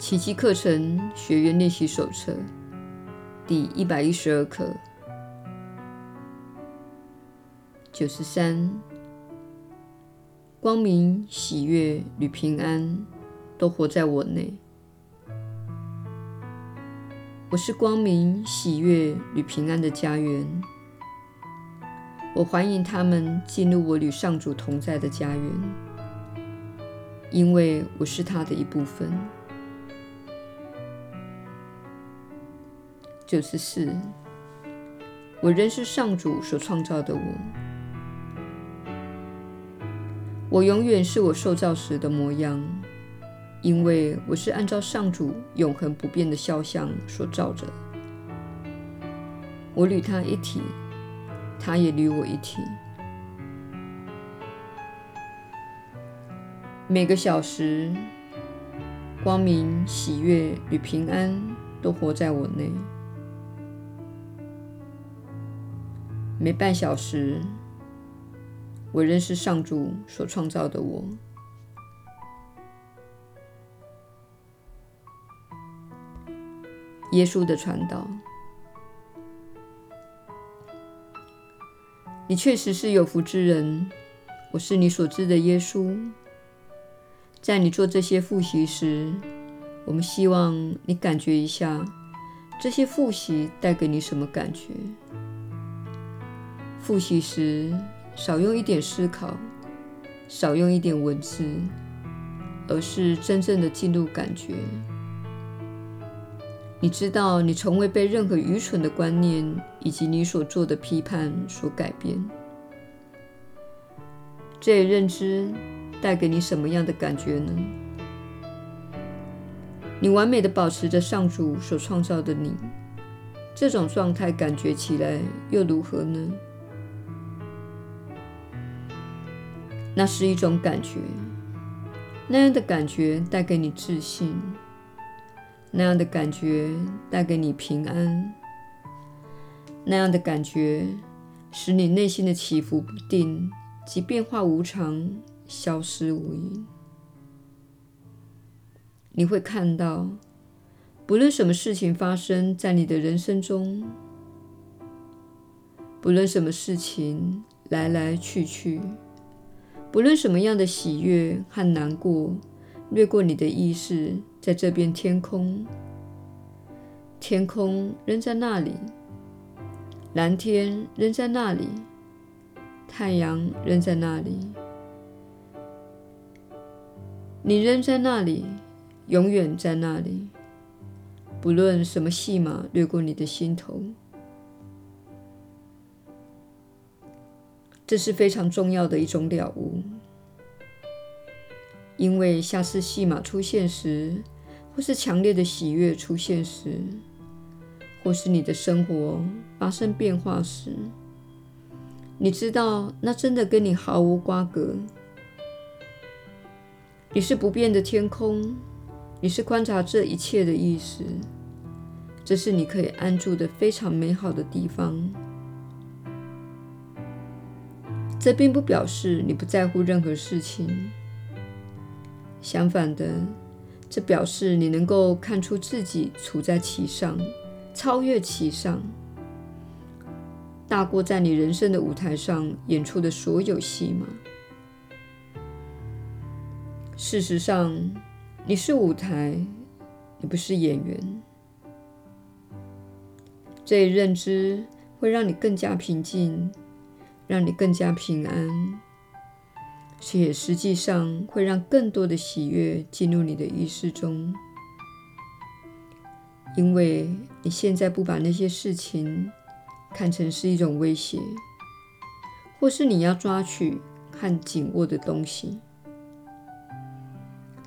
奇迹课程学员练习手册第一百一十二课九十三，光明、喜悦与平安都活在我内。我是光明、喜悦与平安的家园。我欢迎他们进入我与上主同在的家园，因为我是他的一部分。九十四，我仍是上主所创造的我。我永远是我受造时的模样，因为我是按照上主永恒不变的肖像所造着。我与他一体，他也与我一体。每个小时，光明、喜悦与平安都活在我内。每半小时，我仍是上主所创造的我。耶稣的传导，你确实是有福之人。我是你所知的耶稣。在你做这些复习时，我们希望你感觉一下，这些复习带给你什么感觉。复习时，少用一点思考，少用一点文字，而是真正的进入感觉。你知道，你从未被任何愚蠢的观念以及你所做的批判所改变。这一认知带给你什么样的感觉呢？你完美的保持着上主所创造的你，这种状态感觉起来又如何呢？那是一种感觉，那样的感觉带给你自信，那样的感觉带给你平安，那样的感觉使你内心的起伏不定及变化无常消失无影。你会看到，不论什么事情发生在你的人生中，不论什么事情来来去去。不论什么样的喜悦和难过掠过你的意识，在这片天空，天空仍在那里，蓝天仍在那里，太阳仍在那里，你仍在那里，永远在那里。不论什么戏码掠过你的心头。这是非常重要的一种了悟，因为下次戏码出现时，或是强烈的喜悦出现时，或是你的生活发生变化时，你知道那真的跟你毫无瓜葛。你是不变的天空，你是观察这一切的意识，这是你可以安住的非常美好的地方。这并不表示你不在乎任何事情，相反的，这表示你能够看出自己处在其上，超越其上，大过在你人生的舞台上演出的所有戏码。事实上，你是舞台，你不是演员。这一认知会让你更加平静。让你更加平安，且实际上会让更多的喜悦进入你的意识中，因为你现在不把那些事情看成是一种威胁，或是你要抓取和紧握的东西，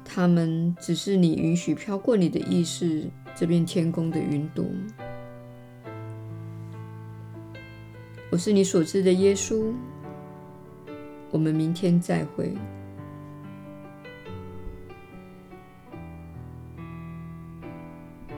它们只是你允许飘过你的意识这片天空的云朵。我是你所知的耶稣。我们明天再会。